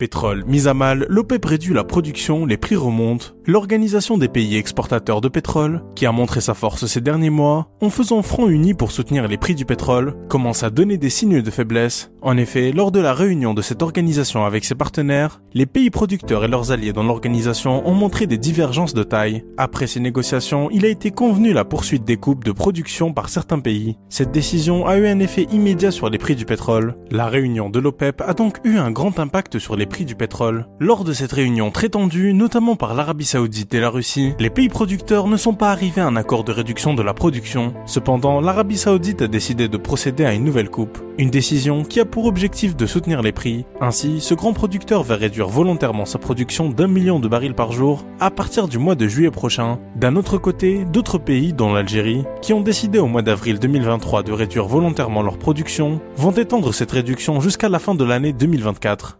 Pétrole mis à mal, l'OPEP réduit la production, les prix remontent. L'Organisation des pays exportateurs de pétrole, qui a montré sa force ces derniers mois, en faisant front uni pour soutenir les prix du pétrole, commence à donner des signes de faiblesse. En effet, lors de la réunion de cette organisation avec ses partenaires, les pays producteurs et leurs alliés dans l'organisation ont montré des divergences de taille. Après ces négociations, il a été convenu la poursuite des coupes de production par certains pays. Cette décision a eu un effet immédiat sur les prix du pétrole. La réunion de l'OPEP a donc eu un grand impact sur les prix du pétrole. Lors de cette réunion très tendue, notamment par l'Arabie Saoudite et la Russie, les pays producteurs ne sont pas arrivés à un accord de réduction de la production. Cependant, l'Arabie Saoudite a décidé de procéder à une nouvelle coupe. Une décision qui a pour objectif de soutenir les prix. Ainsi, ce grand producteur va réduire volontairement sa production d'un million de barils par jour à partir du mois de juillet prochain. D'un autre côté, d'autres pays, dont l'Algérie, qui ont décidé au mois d'avril 2023 de réduire volontairement leur production, vont étendre cette réduction jusqu'à la fin de l'année 2024.